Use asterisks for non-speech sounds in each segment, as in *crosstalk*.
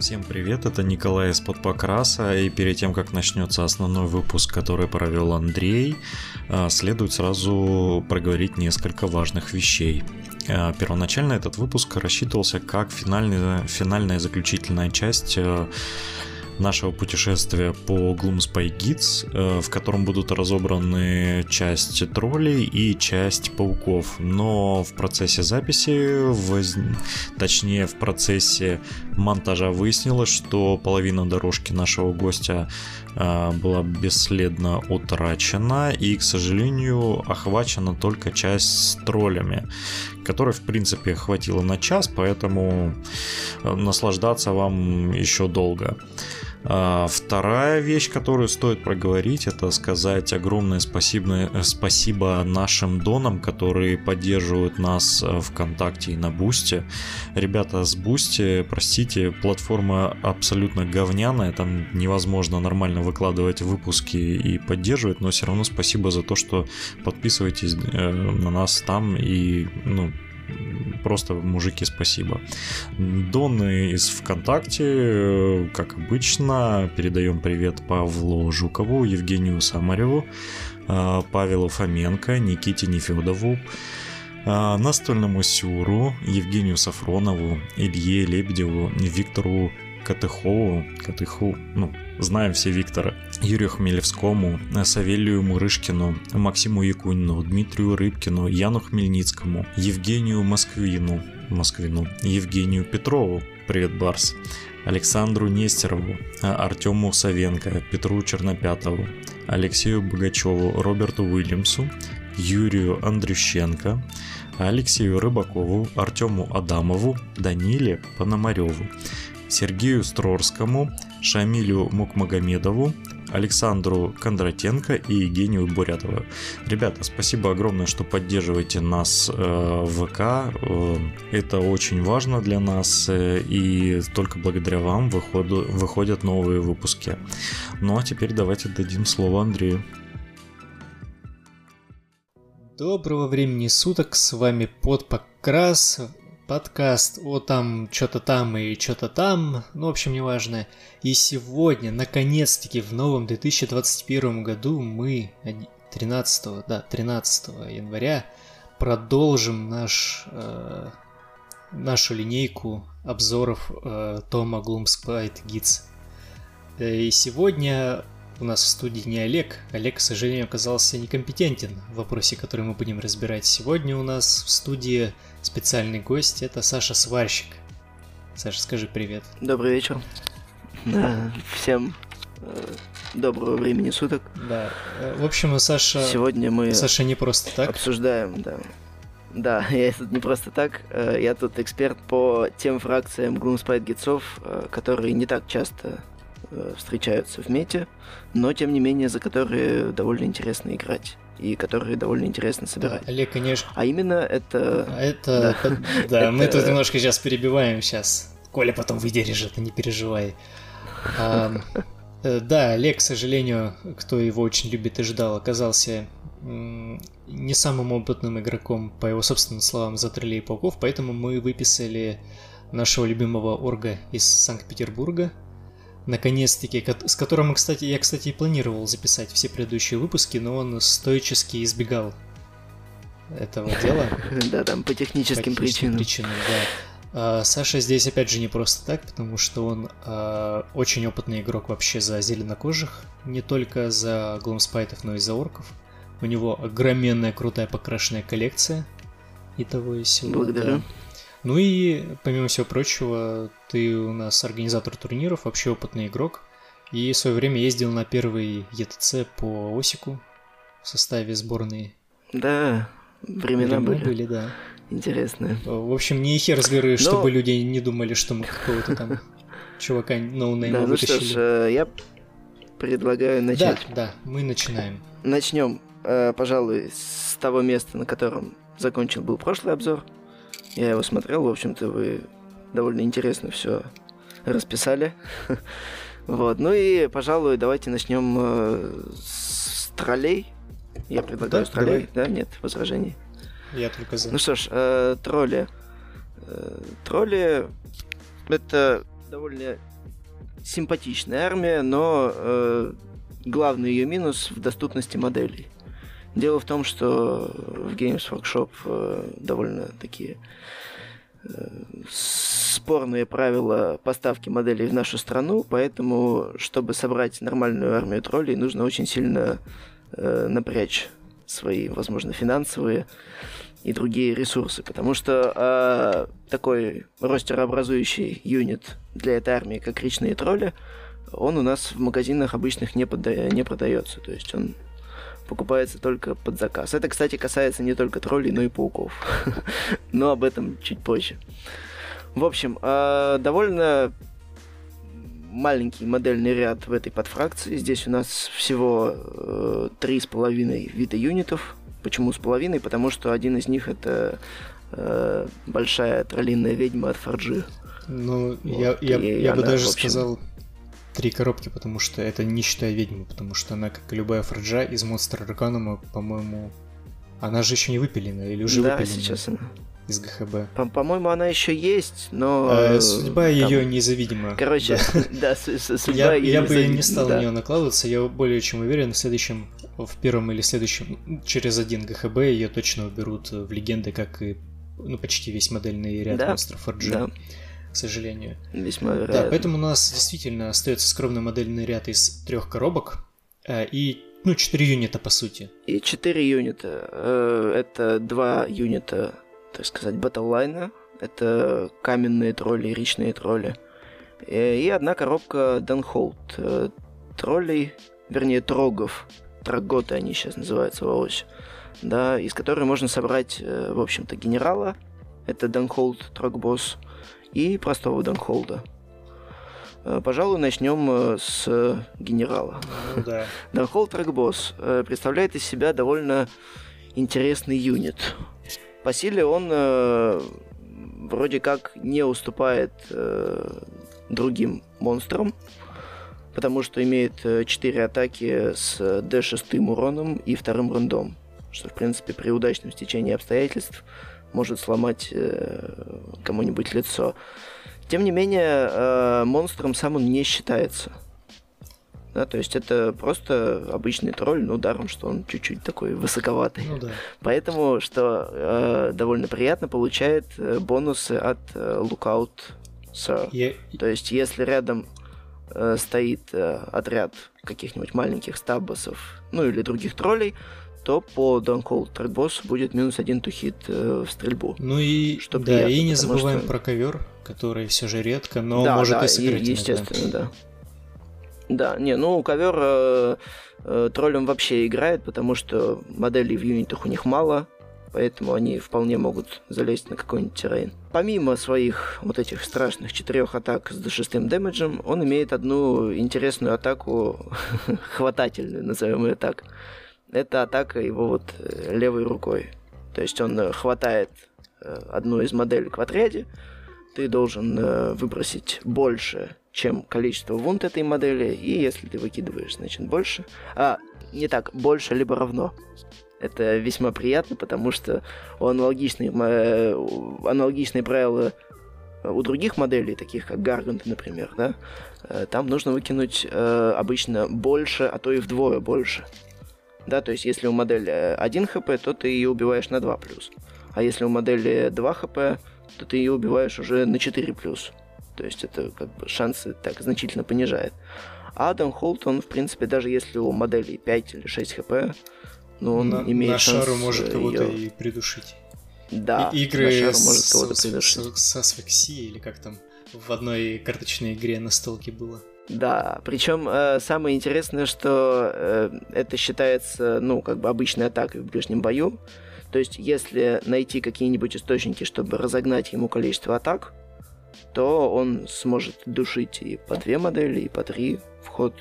Всем привет, это Николай из-под Покраса, и перед тем, как начнется основной выпуск, который провел Андрей, а, следует сразу проговорить несколько важных вещей. А, первоначально этот выпуск рассчитывался как финальная, финальная заключительная часть а, нашего путешествия по Gloomspy Guides, э, в котором будут разобраны часть троллей и часть пауков. Но в процессе записи, воз... точнее в процессе монтажа выяснилось, что половина дорожки нашего гостя э, была бесследно утрачена и, к сожалению, охвачена только часть с троллями, которой, в принципе, хватило на час, поэтому э, наслаждаться вам еще долго. А, вторая вещь, которую стоит проговорить, это сказать огромное спасибо, спасибо нашим донам, которые поддерживают нас э, ВКонтакте и на Бусте. Ребята с Boosty, простите, платформа абсолютно говняная, там невозможно нормально выкладывать выпуски и поддерживать, но все равно спасибо за то, что подписываетесь э, на нас там и ну, Просто, мужики, спасибо. Доны из ВКонтакте, э, как обычно, передаем привет Павлу Жукову, Евгению Самареву, э, Павелу Фоменко, Никите Нефедову, э, Настольному Сюру, Евгению Сафронову, Илье Лебедеву, Виктору Катыхову, Катыху, ну, знаем все Виктора, Юрию Хмелевскому, Савелию Мурышкину, Максиму Якунину, Дмитрию Рыбкину, Яну Хмельницкому, Евгению Москвину, Москвину, Евгению Петрову, привет, Барс, Александру Нестерову, Артему Савенко, Петру Чернопятову, Алексею Богачеву, Роберту Уильямсу, Юрию Андрющенко, Алексею Рыбакову, Артему Адамову, Даниле Пономареву, Сергею Строрскому, Шамилю Мукмагомедову, Александру Кондратенко и Евгению Бурятову. Ребята, спасибо огромное, что поддерживаете нас э, в ВК. Э, это очень важно для нас, э, и только благодаря вам выходу, выходят новые выпуски. Ну а теперь давайте дадим слово Андрею. Доброго времени суток, с вами Подпокрас, подкаст о там, что-то там и что-то там, ну, в общем, неважно. И сегодня, наконец-таки, в новом 2021 году мы 13, да, 13 января продолжим наш, э, нашу линейку обзоров э, Тома Gloomspite Guides. Э, и сегодня у нас в студии не Олег. Олег, к сожалению, оказался некомпетентен в вопросе, который мы будем разбирать. Сегодня у нас в студии специальный гость, это Саша Сварщик. Саша, скажи привет. Добрый вечер. Да, всем э, доброго времени суток. Да. Э, в общем, Саша... Сегодня мы... Sasha не просто так. Обсуждаем, да. Да, *laughs* я тут не просто так. Э, я тут эксперт по тем фракциям Gloomspite гитсов, которые не так часто встречаются в мете, но тем не менее за которые довольно интересно играть и которые довольно интересно собирать. Да, Олег, конечно. А именно это... А это... Да, *laughs* да мы тут немножко сейчас перебиваем сейчас. Коля потом выдержит, не переживай. А, *laughs* э, да, Олег, к сожалению, кто его очень любит и ждал, оказался не самым опытным игроком, по его собственным словам, за троллей и пауков, поэтому мы выписали нашего любимого орга из Санкт-Петербурга, наконец-таки, с которым, кстати, я, кстати, и планировал записать все предыдущие выпуски, но он стойчески избегал этого *laughs* дела. Да, там по техническим причинам. причинам, да. А, Саша здесь опять же не просто так, потому что он а, очень опытный игрок вообще за зеленокожих, не только за гломспайтов, но и за орков. У него огроменная крутая покрашенная коллекция и того и сего. Благодарю. Да. Ну и, помимо всего прочего, ты у нас организатор турниров, вообще опытный игрок. И в свое время ездил на первый ЕТЦ по Осику в составе сборной. Да, времена, времена были. были, да. Интересно. В общем, не хер разговоры, Но... чтобы люди не думали, что мы какого-то там чувака ноунейма да, ну что ж, э, я предлагаю начать. Да, да, мы начинаем. Начнем, э, пожалуй, с того места, на котором закончил был прошлый обзор. Я его смотрел, в общем-то, вы довольно интересно все расписали. *laughs* Вот, ну и, пожалуй, давайте начнем э, с троллей. Я предлагаю да, троллей, да? Нет возражений? Я только за. Ну что ж, э, тролли. Э, тролли это довольно симпатичная армия, но э, главный ее минус в доступности моделей. Дело в том, что в Games Workshop э, довольно такие э, спорные правила поставки моделей в нашу страну, поэтому, чтобы собрать нормальную армию троллей, нужно очень сильно э, напрячь свои, возможно, финансовые и другие ресурсы, потому что э, такой ростерообразующий юнит для этой армии, как речные тролли, он у нас в магазинах обычных не, пода- не продается, то есть он покупается только под заказ. Это, кстати, касается не только троллей, но и пауков. *laughs* но об этом чуть позже. В общем, э, довольно маленький модельный ряд в этой подфракции. Здесь у нас всего э, три с половиной вида юнитов. Почему с половиной? Потому что один из них это э, большая троллинная ведьма от Форджи. Ну, вот. я, я, я бы даже общем... сказал три коробки, потому что это не считая ведьму, потому что она, как и любая форджа из монстра Арканума, по-моему, она же еще не выпилена или уже да, выпилена? сейчас она из ГХБ. По- по-моему, она еще есть, но... А, судьба там... ее незавидима. Короче, да, *laughs* судьба Я бы не стал на нее накладываться, я более чем уверен, в следующем, в первом или следующем, через один ГХБ ее точно уберут в легенды, как и ну, почти весь модельный ряд монстров FRG. К сожалению. Весьма вероятно. Да, поэтому у нас действительно остается скромный модельный ряд из трех коробок э, и ну, четыре юнита, по сути. И четыре юнита. Э, это два юнита так сказать, батллайна. Это каменные тролли, речные тролли. Э, и одна коробка Данхолд. Троллей, вернее, трогов. Траготы они сейчас называются вообще. Да, из которой можно собрать, в общем-то, генерала. Это Данхолд Трогбосс. И простого Данхолда. Пожалуй, начнем с генерала. Ну, да. *laughs* Данхолд Трогбосс представляет из себя довольно интересный юнит. По силе он э, вроде как не уступает э, другим монстрам, потому что имеет 4 э, атаки с D6 уроном и вторым рандом, что, в принципе, при удачном стечении обстоятельств может сломать э, кому-нибудь лицо. Тем не менее, э, монстром сам он не считается – да, то есть это просто обычный тролль, но даром, что он чуть-чуть такой высоковатый. Ну, да. Поэтому, что э, довольно приятно, получает э, бонусы от э, Lookout Sir. Я... То есть, если рядом э, стоит э, отряд каких-нибудь маленьких стаббосов, ну или других троллей, то по Downhole Трекбоссу будет минус один тухит э, в стрельбу. Ну и, что да, приятно, и не забываем что... про ковер, который все же редко, но да, может да, и сыграть естественно, иногда. да. Да, не, ну ковер э, э, троллем вообще играет, потому что моделей в юнитах у них мало, поэтому они вполне могут залезть на какой-нибудь террейн. Помимо своих вот этих страшных четырех атак с D6 дэмэджем, он имеет одну интересную атаку, *laughs* хватательную, назовем ее так. Это атака его вот э, левой рукой. То есть он э, хватает э, одну из моделей в отряде, ты должен выбросить больше чем количество вунт этой модели, и если ты выкидываешь, значит, больше. А, не так, больше либо равно. Это весьма приятно, потому что у аналогичные, э, аналогичные правила у других моделей, таких как Гарганты, например, да, там нужно выкинуть э, обычно больше, а то и вдвое больше. Да, то есть если у модели 1 хп, то ты ее убиваешь на 2 плюс. А если у модели 2 хп, то ты ее убиваешь уже на 4 плюс. То есть это как бы шансы так значительно понижает. А Адам Холт, он, в принципе, даже если у модели 5 или 6 хп, ну, он на, имеет на шанс шару может кого-то ее... и придушить. Да, и, игры на шару может кого-то с, придушить. С, с асфиксией, или как там в одной карточной игре на столке было. Да, причем э, самое интересное, что э, это считается, ну, как бы обычной атакой в ближнем бою. То есть, если найти какие-нибудь источники, чтобы разогнать ему количество атак, то он сможет душить и по две модели, и по три в ход.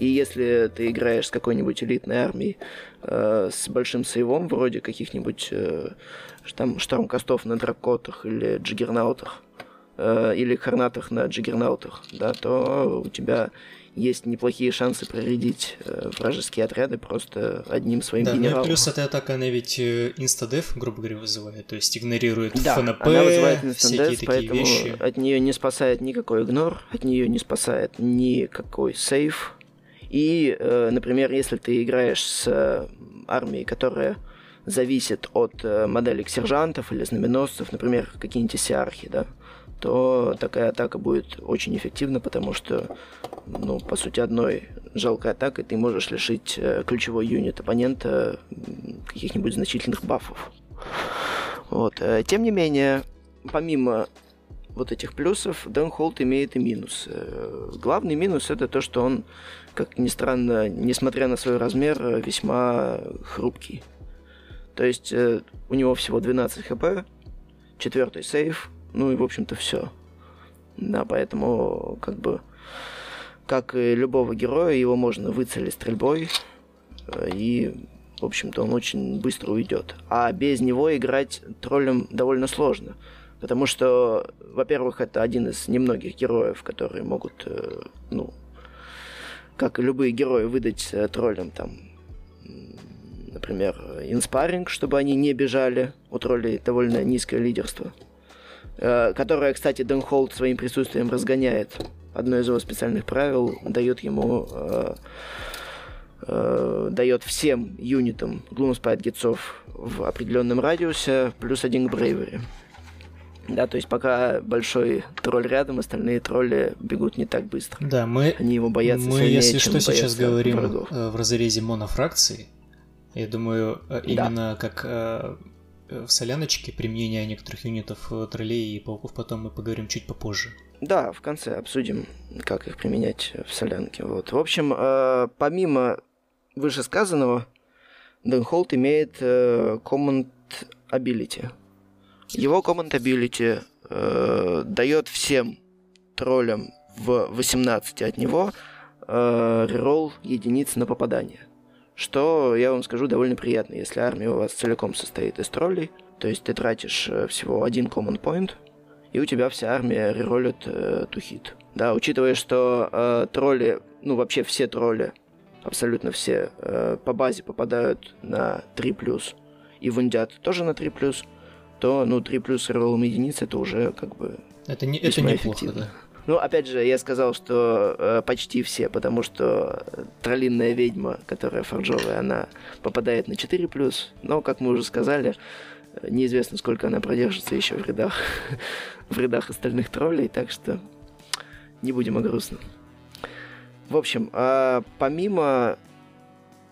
И если ты играешь с какой-нибудь элитной армией э, с большим сейвом, вроде каких-нибудь э, там штормкастов на дракотах или джиггернаутах, э, или Харнатах на Джиггернаутах, да, то у тебя есть неплохие шансы проредить э, вражеские отряды просто одним своим да, генералом. Ну и плюс эта атака, она ведь э, инстадеф, грубо говоря, вызывает, то есть игнорирует да, ФНП, она вызывает инстадеф, поэтому вещи. от нее не спасает никакой игнор, от нее не спасает никакой сейф. И, э, например, если ты играешь с э, армией, которая зависит от э, моделек сержантов или знаменосцев, например, какие-нибудь сиархи, да, то такая атака будет очень эффективна, потому что, ну, по сути, одной жалкой атакой ты можешь лишить э, ключевой юнит оппонента каких-нибудь значительных бафов. Вот. Э, тем не менее, помимо вот этих плюсов, Даунхолд имеет и минус. Э, главный минус это то, что он, как ни странно, несмотря на свой размер, весьма хрупкий. То есть у него всего 12 хп, четвертый сейф, ну и, в общем-то, все. Да, поэтому, как бы, как и любого героя, его можно выцелить стрельбой, э, и, в общем-то, он очень быстро уйдет. А без него играть троллем довольно сложно. Потому что, во-первых, это один из немногих героев, которые могут, э, ну, как и любые герои, выдать э, троллям там, например, инспаринг, чтобы они не бежали. У троллей довольно низкое лидерство. Э, которое, кстати, Денхолд своим присутствием разгоняет. Одно из его специальных правил дает ему э, э, дает всем юнитам Gloomspite гитцов в определенном радиусе плюс один к Брейвери. Да, то есть пока большой тролль рядом, остальные тролли бегут не так быстро. Да, мы, Они его боятся мы сильнее, если что, сейчас говорим врагов. в разрезе монофракции. Я думаю, именно как э, э, в соляночке применение некоторых юнитов э, троллей и пауков потом мы поговорим чуть попозже. Да, в конце обсудим, как их применять в солянке. Вот. В общем, э, помимо вышесказанного, Денхолд имеет э, Command Ability. Его Command Ability э, дает всем троллям в 18 от него э, реролл единиц на попадание. Что, я вам скажу, довольно приятно, если армия у вас целиком состоит из троллей. То есть ты тратишь э, всего один Command Point, и у тебя вся армия реролит э, hit. Да, учитывая, что э, тролли, ну вообще все тролли, абсолютно все, э, по базе попадают на 3+, и вундят тоже на 3+, то, ну, 3 плюс роллом единиц это уже как бы... Это, не, это неплохо, эффективно. да. Ну, опять же, я сказал, что э, почти все, потому что троллинная ведьма, которая форджовая, она попадает на 4 плюс, но, как мы уже сказали, э, неизвестно, сколько она продержится еще в рядах, *laughs* в рядах остальных троллей, так что не будем о грустном. В общем, а помимо,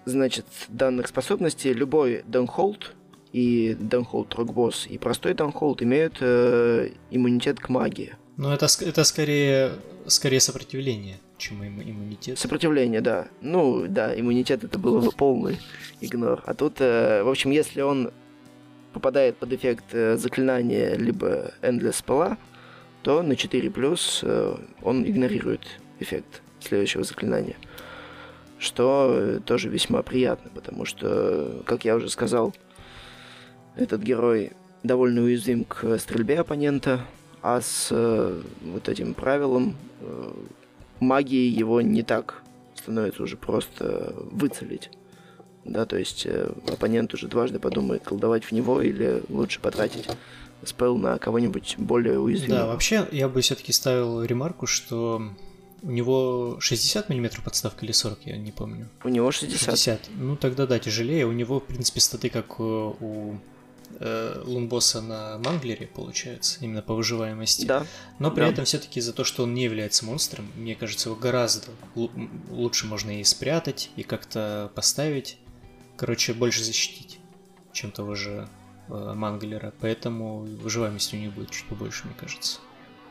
значит, данных способностей, любой даунхолд и даунхолд рокбосс и простой даунхолд имеют э, иммунитет к магии. Но это, это скорее, скорее сопротивление, чем имму- иммунитет. Сопротивление, да. Ну, да, иммунитет это было бы полный игнор. А тут, э, в общем, если он попадает под эффект э, заклинания либо Endless спала, то на 4 плюс э, он игнорирует эффект следующего заклинания. Что э, тоже весьма приятно, потому что, как я уже сказал, этот герой довольно уязвим к стрельбе оппонента, а с э, вот этим правилом э, магии его не так становится уже просто выцелить. Да, то есть э, оппонент уже дважды подумает, колдовать в него или лучше потратить спел на кого-нибудь более Да, уязвимого. вообще я бы все-таки ставил ремарку, что у него 60 мм подставка или 40, я не помню. У него 60. 60. Ну тогда да, тяжелее. У него, в принципе, статы как э, у э, лунбосса на Манглере, получается, именно по выживаемости. Да, Но при да. этом все-таки за то, что он не является монстром, мне кажется, его гораздо лучше можно и спрятать, и как-то поставить. Короче, больше защитить, чем того же э, Манглера. Поэтому выживаемости у него будет чуть побольше, мне кажется.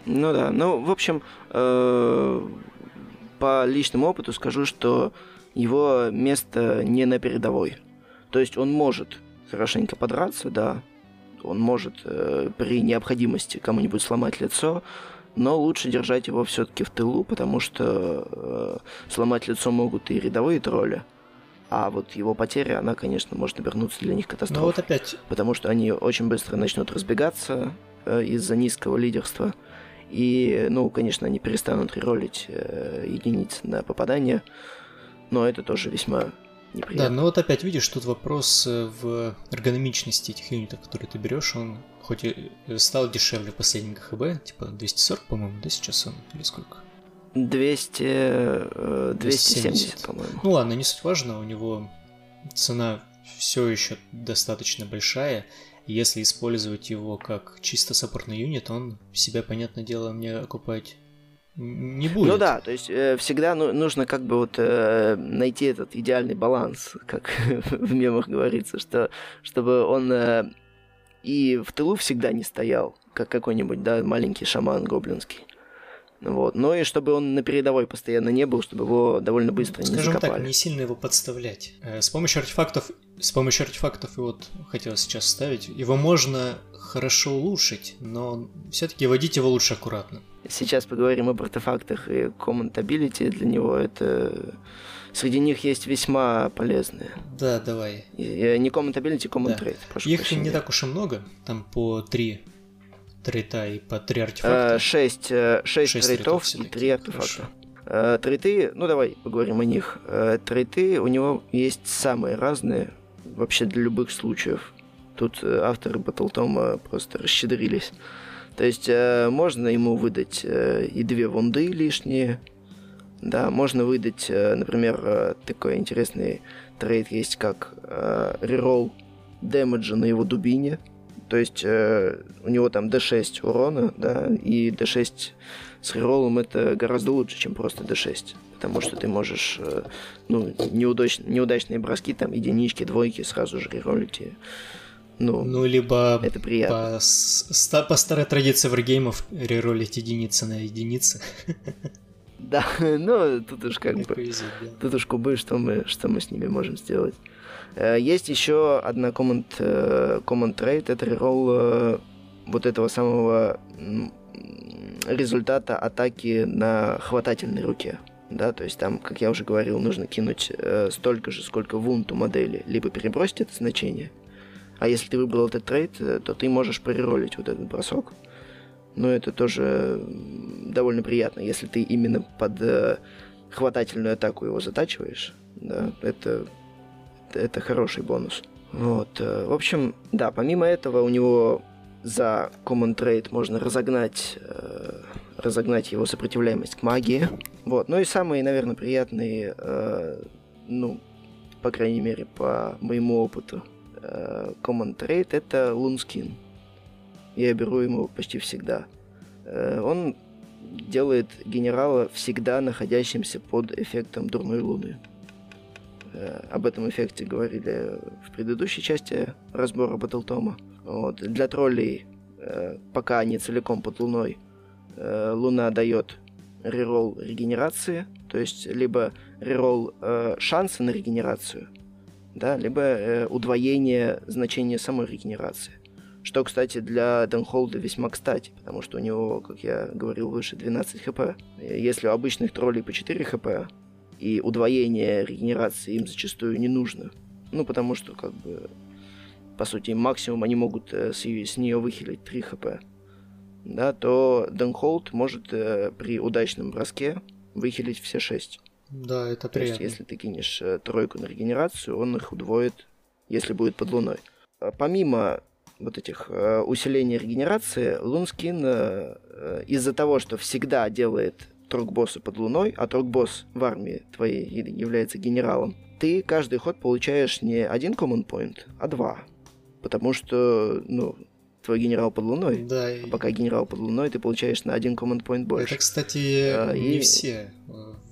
Ну да, ну, в общем, э, по личному опыту скажу, что его место не на передовой. То есть он может хорошенько подраться, да, он может э, при необходимости кому-нибудь сломать лицо, но лучше держать его все-таки в тылу, потому что э, сломать лицо могут и рядовые тролли, а вот его потеря, она, конечно, может обернуться для них Ну катастрофой. вот опять, потому что они очень быстро начнут разбегаться э, из-за низкого лидерства. И, ну, конечно, они перестанут реролить э, единицы на попадание, но это тоже весьма неприятно. Да, но вот опять видишь, тут вопрос э, в эргономичности этих юнитов, которые ты берешь, он хоть и стал дешевле в последнем ГХБ, типа 240, по-моему, да, сейчас он, или сколько? 200, э, 270, по-моему. Ну ладно, не суть важно, у него цена все еще достаточно большая, если использовать его как чисто саппортный юнит, он себя, понятное дело, мне окупать не будет. Ну да, то есть э, всегда ну, нужно как бы вот э, найти этот идеальный баланс, *laughs* как *laughs* в мемах говорится, что чтобы он э, и в тылу всегда не стоял, как какой-нибудь, да, маленький шаман гоблинский. Вот. Но и чтобы он на передовой постоянно не был, чтобы его довольно быстро Скажем не закопали. так, не сильно его подставлять. Э, С помощью артефактов, с помощью артефактов, и вот хотел сейчас ставить, его можно хорошо улучшить, но все-таки водить его лучше аккуратно. Сейчас поговорим об артефактах и Ability. Для него это... Среди них есть весьма полезные. Да, давай. Не Common Да. Trade. прошу Их прощения. не так уж и много, там по три трейта и по три Э, артефакта. Шесть, э, шесть Шесть трейтов трейтов и три артефакта. Э, Трейты, ну давай поговорим о них. Трейты у него есть самые разные, вообще для любых случаев. Тут авторы Батлтома просто расщедрились. То есть э, можно ему выдать э, и две вунды лишние, да, можно выдать, э, например, э, такой интересный трейд есть, как э, реролл дэмэджа на его дубине. То есть э, у него там D6 урона, да, и D6 с рероллом это гораздо лучше, чем просто D6. Потому что ты можешь, э, ну, неудач- неудачные броски, там, единички, двойки сразу же реролить. и, Ну, Ну, либо это приятно. по, ста- по старой традиции варгеймов реролить единицы на единицы. Да, *laughs* ну, тут уж как бы... повезет, да. Тут уж кубы, что мы, что мы с ними можем сделать. Э, Есть еще одна command, э, command trade, это реролл э, вот этого самого результата атаки на хватательной руке. Да, то есть там, как я уже говорил, нужно кинуть э, столько же, сколько вунт у модели, либо перебросить это значение. А если ты выбрал этот трейд, э, то ты можешь преролить вот этот бросок. Но это тоже довольно приятно, если ты именно под э, хватательную атаку его затачиваешь. Да, это, это хороший бонус. Вот. э, В общем, да, помимо этого у него за Common Trade можно разогнать, э, разогнать его сопротивляемость к магии. Вот. Ну и самый, наверное, приятный, э, ну, по крайней мере, по моему опыту, Common Trade это Лунскин. Я беру ему почти всегда. Э, Он делает генерала всегда находящимся под эффектом дурной луны. Э, Об этом эффекте говорили в предыдущей части разбора Батлтома. Вот. Для троллей, э, пока они целиком под луной, э, луна дает реролл регенерации, то есть либо реролл э, шанса на регенерацию, да, либо э, удвоение значения самой регенерации. Что, кстати, для Денхолда весьма кстати, потому что у него, как я говорил выше, 12 хп. Если у обычных троллей по 4 хп, и удвоение регенерации им зачастую не нужно. Ну, потому что, как бы, по сути, максимум они могут э, с, с нее выхилить 3 хп. Да, то Денхолд может э, при удачном броске выхилить все 6. Да, это То есть, приятно. если ты кинешь э, тройку на регенерацию, он их удвоит, если будет под луной. А Помимо вот этих э, усилений регенерации, Лунскин э, из-за того, что всегда делает трок-босса под луной, а трок-босс в армии твоей и- является генералом, ты каждый ход получаешь не один common point, а два. Потому что, ну, твой генерал под луной. Да, и А пока генерал под луной, ты получаешь на один common point больше. это, кстати, А, не и- все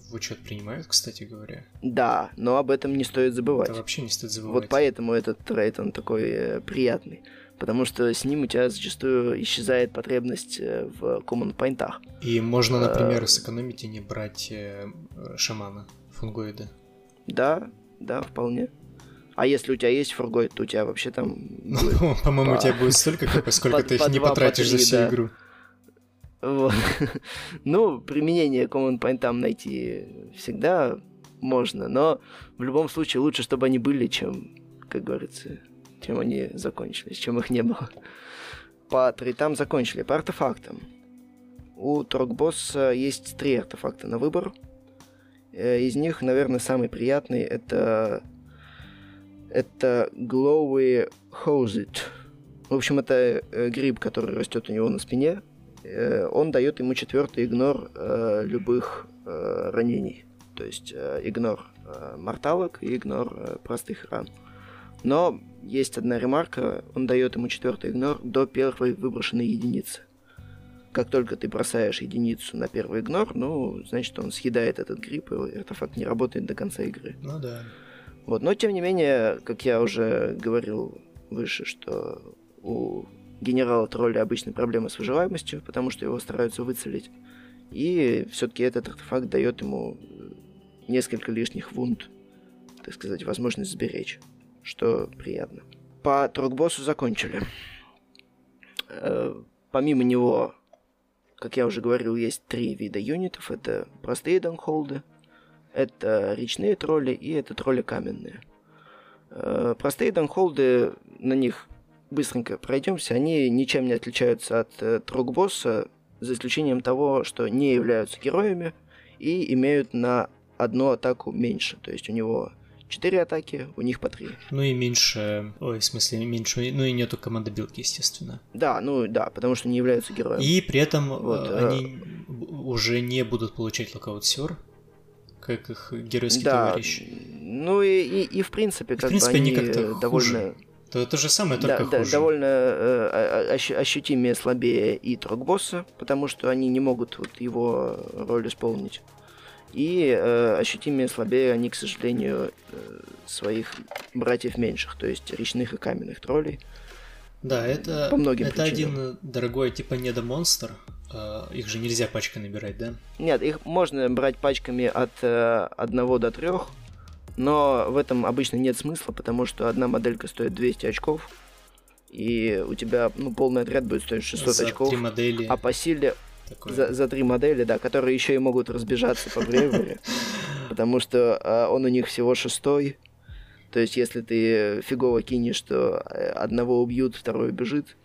в учет принимают, кстати говоря. Да, но об этом не стоит забывать. Это вообще не стоит забывать. Вот поэтому этот трейд, он такой э, приятный. Потому что с ним у тебя зачастую исчезает потребность э, в common поинтах. И можно, например, Э, сэкономить и не брать э, шамана, фунгоида. Да, да, вполне. А если у тебя есть фургой, то у тебя вообще там... *laughs* Ну, по-моему, у тебя будет столько, сколько *laughs* ты их не потратишь за всю игру. *laughs* Ну, применение common поинтам найти всегда можно, но в любом случае лучше, чтобы они были, чем, как говорится, чем они закончились, чем их не было. По трейтам закончили, по артефактам. у Трогбосса есть три артефакта на выбор. Э, из них, наверное, самый приятный это это Glowy Hosed. В общем, это э, гриб, который растет у него на спине. Э, он дает ему четвертый игнор э, любых э, ранений. То есть игнор морталок и игнор простых ран. Но есть одна ремарка, он дает ему четвертый игнор до первой выброшенной единицы. Как только ты бросаешь единицу на первый игнор, ну, значит, он съедает этот гриб, и артефакт не работает до конца игры. Ну да. Вот, но тем не менее, как я уже говорил выше, что у генерала тролля обычно проблемы с выживаемостью, потому что его стараются выцелить. И все-таки этот артефакт дает ему несколько лишних вунд, так сказать, возможность сберечь, что приятно. По трогбоссу закончили. Э, помимо него как я уже говорил, есть три вида юнитов. Это простые данхолды, это речные тролли и это тролли каменные. Э, простые данхолды, на них быстренько пройдемся, они ничем не отличаются от э, трогбосса, за исключением того, что не являются героями и имеют на одну атаку меньше. То есть у него 4 атаки, у них по 3. Ну и меньше, ой, в смысле меньше, ну и нету командобилки, естественно. Да, ну да, потому что не являются героями. И при этом вот, э, они э... уже не будут получать локаут сер, как их геройский да, товарищ. Ну и, и, и в принципе, как в принципе, бы они, они как-то довольно... Хуже. То, то же самое, только да, хуже. Да, довольно э, ощ, ощутимее слабее и Трогбосса, потому что они не могут вот его роль исполнить. И э, ощутимее слабее они, к сожалению, э, своих братьев меньших, то есть речных и каменных троллей. Да, это, по многим это причинам. один дорогой типа недомонстр. Э, их же нельзя пачкой набирать, да? Нет, их можно брать пачками от э, 1 до 3, но в этом обычно нет смысла, потому что одна моделька стоит 200 очков, и у тебя ну, полный отряд будет стоить 600 За очков. Три модели. А по силе. За, за три модели, да, которые еще и могут разбежаться по Брейвери, *laughs* потому что э, он у них всего шестой. То есть, если ты фигово кинешь, то э, одного убьют, второй бежит.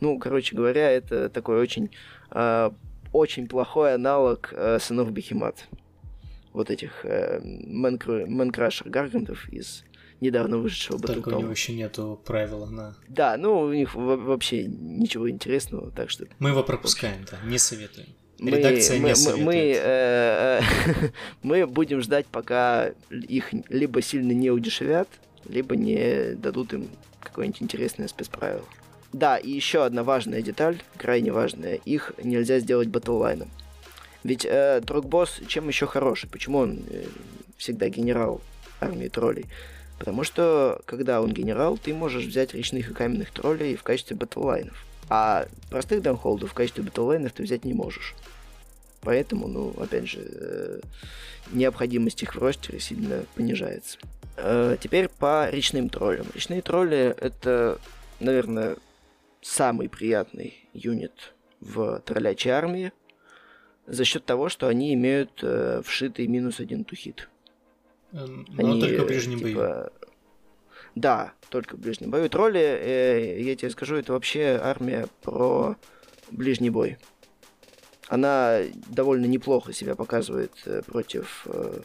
Ну, короче говоря, это такой очень, э, очень плохой аналог э, сынов Бехемат. Вот этих э, Мэнкрашер Гаргантов из недавно вышедшего Только у него еще нету правила на... Да, ну у них вообще ничего интересного, так что... Мы его пропускаем, да, не советуем. Редакция мы, не советует. Мы, э, э, *laughs* мы будем ждать, пока их либо сильно не удешевят, либо не дадут им какое-нибудь интересное спецправило. Да, и еще одна важная деталь, крайне важная, их нельзя сделать батллайном. Ведь э, Трогбосс чем еще хороший? Почему он э, всегда генерал армии троллей? Потому что, когда он генерал, ты можешь взять речных и каменных троллей в качестве батллайнов. А простых даунхолдов в качестве батллайнов ты взять не можешь. Поэтому, ну, опять же, э, необходимость их в ростере сильно понижается. Э, теперь по речным троллям. Речные тролли — это, наверное, самый приятный юнит в троллячей армии за счет того, что они имеют э, вшитый минус один тухит. Эм, но Они, только в ближнем типа... бою. Да, только в ближнем бою. Тролли, э, я тебе скажу, это вообще армия про ближний бой. Она довольно неплохо себя показывает э, против э,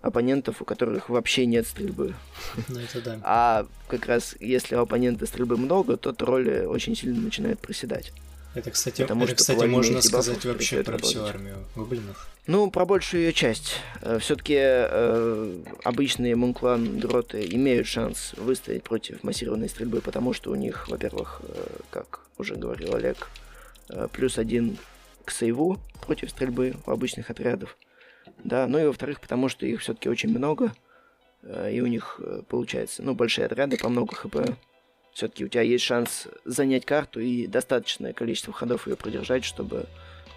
оппонентов, у которых вообще нет стрельбы. *laughs* Ну, это да. А как раз если у оппонента стрельбы много, то тролли очень сильно начинают проседать. Это, кстати, Потому это, кстати можно сказать вообще про всю армию гоблинов. Ну, про большую ее часть. Э, Все-таки э, обычные мунклан дроты имеют шанс выстоять против массированной стрельбы, потому что у них, во-первых, э, как уже говорил Олег, э, плюс один к сейву против стрельбы у обычных отрядов. Да, ну и во-вторых, потому что их все-таки очень много, э, и у них э, получается, ну, большие отряды по много хп все-таки у тебя есть шанс занять карту и достаточное количество ходов ее продержать, чтобы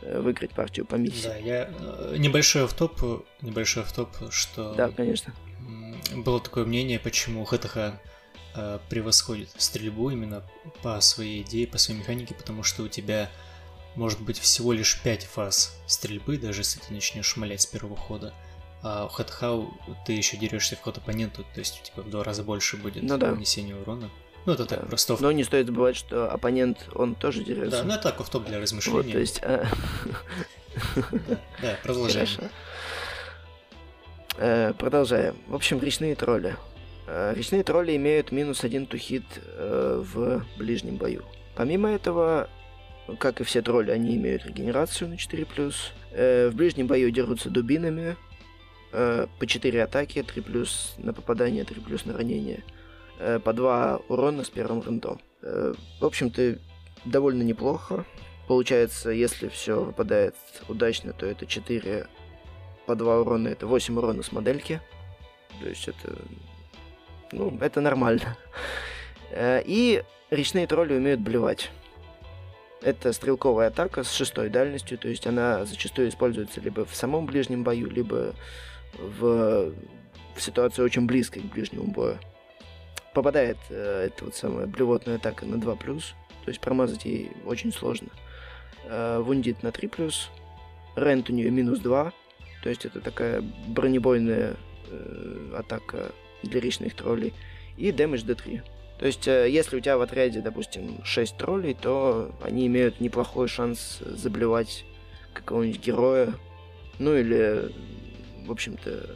э, выиграть партию по миссии. Да, я э, небольшой автоп, небольшой автоп, что... Да, конечно. Было такое мнение, почему ХТХ э, превосходит стрельбу именно по своей идее, по своей механике, потому что у тебя может быть всего лишь 5 фаз стрельбы, даже если ты начнешь шмалять с первого хода. А у ХТХ ты еще дерешься в ход оппоненту, то есть у тебя в два раза больше будет ну, да. нанесения урона. Ну, это так, просто... Но не стоит забывать, что оппонент, он тоже дерется. Да, ну это так, топ для размышления. Вот, то есть... а, Да, продолжаем. Хорошо. Э, Продолжаем. В общем, речные тролли. Э, Речные тролли имеют минус один тухит э, в ближнем бою. Помимо этого, как и все тролли, они имеют регенерацию на 4+. Э, В ближнем бою дерутся дубинами. э, По 4 атаки, 3 на попадание, 3 на ранение. Э, По 2 урона с первым рандом. Э, В общем-то, довольно неплохо. Получается, если все выпадает удачно, то это 4 по 2 урона, это 8 урона с модельки. То есть это... Ну, это нормально. Э, И речные тролли умеют блевать. Это стрелковая атака с шестой дальностью, то есть она зачастую используется либо в самом ближнем бою, либо в, в ситуации очень близкой к ближнему бою. Попадает э, эта вот самая блевотная атака на 2+, то есть промазать ей очень сложно. Э, вундит на 3+, рент у нее минус 2, то есть это такая бронебойная э, атака для речных троллей. И дэмэдж D3. То есть, э, если у тебя в отряде, допустим, 6 троллей, то они имеют неплохой шанс заблевать какого-нибудь героя. Ну или, в общем-то,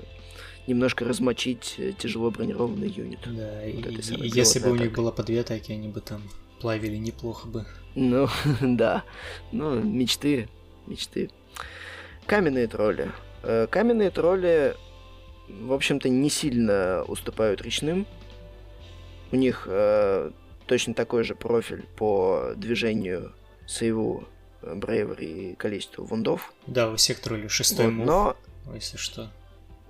немножко размочить э, тяжело бронированный юнит. Да, и, Вот и самой если бы у них было по две атаки, они бы там плавили неплохо бы. Ну, *laughs* да. Ну, мечты, мечты. Каменные тролли. Э, Каменные тролли, в общем-то, не сильно уступают речным. У них э, точно такой же профиль по движению сейву, э, брейвери и количеству вундов. Да, у всех троллей шестой Вот, мув, но если что.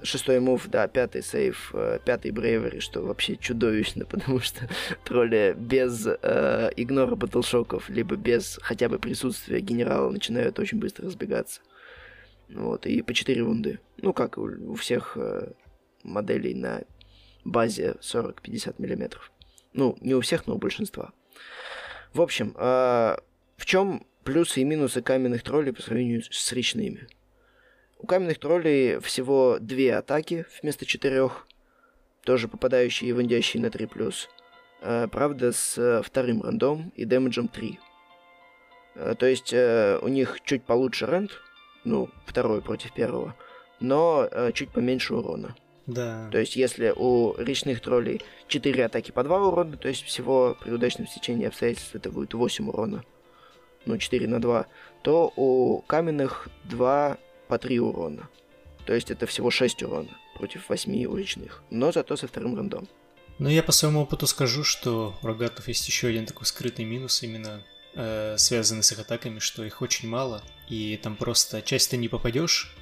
Шестой мув, да, пятый сейв, э, пятый брейвери, что вообще чудовищно, *laughs* потому что тролли без э, игнора батлшоков, либо без хотя бы присутствия генерала начинают очень быстро разбегаться. Вот, и по 4 вунды. Ну, как у, у всех э, моделей на базе 40-50 миллиметров. Ну, не у всех, но у большинства. В общем, э, в чем плюсы и минусы каменных троллей по сравнению с речными? У каменных троллей всего две атаки вместо четырех, тоже попадающие и вандящие на 3+. Э, правда, с э, вторым рандом и дэмэджем 3. Э, то есть э, у них чуть получше рент, ну, второй против первого, но э, чуть поменьше урона. Да. То есть, если у речных троллей 4 атаки по 2 урона, то есть всего при удачном стечении обстоятельств это будет 8 урона, ну, 4 на 2, то у каменных 2 по 3 урона. То есть это всего 6 урона против 8 у речных, но зато со вторым рандом. Но я по своему опыту скажу, что у рогатов есть еще один такой скрытый минус, именно э, связанный с их атаками, что их очень мало, и там просто часть ты не попадешь,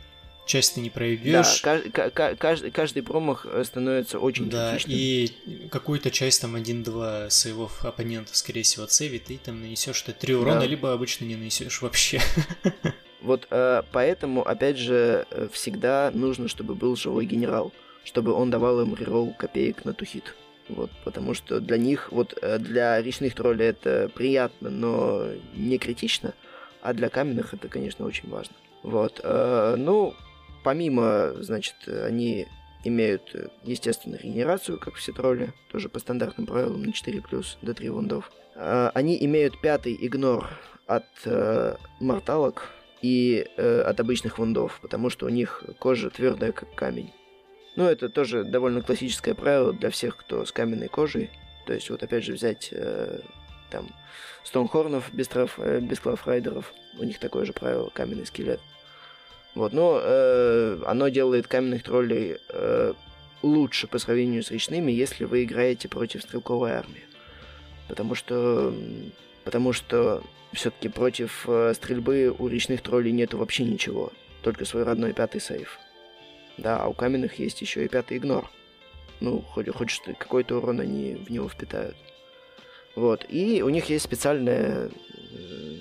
часть ты не Да, проведешь. ка- ка- ка- каждый, каждый промах э, становится очень Да, критичным. и какую-то часть, там, один-два сейвов оппонента, скорее всего, отсейвит, и там нанесешь ты три урона, Да. либо обычно не нанесешь вообще. *laughs* Вот э, поэтому, опять же, э, всегда нужно, чтобы был живой генерал, чтобы он давал им реролл копеек на тухит. Вот, потому что для них, вот э, для речных троллей это приятно, но не критично, а для каменных это, конечно, очень важно. Вот, э, ну, помимо, значит, они имеют, э, естественно, регенерацию, как все тролли, тоже по стандартным правилам на 4 плюс до 3 вундов. Они имеют пятый игнор от э, морталок, и э, от обычных вундов, потому что у них кожа твердая, как камень. Ну, это тоже довольно классическое правило для всех, кто с каменной кожей. То есть, вот опять же, взять э, там Стоунхорнов без, траф, э, без клафрайдеров, у них такое же правило, каменный скелет. Вот, но э, оно делает каменных троллей э, лучше по сравнению с речными, если вы играете против стрелковой армии. Потому что, потому что все-таки против э, стрельбы у речных троллей нету вообще ничего. Только свой родной пятый сейф. Да, а у каменных есть еще и пятый игнор. Ну, хоть, хоть какой-то урон они в него впитают. Вот. И у них есть специальная... э,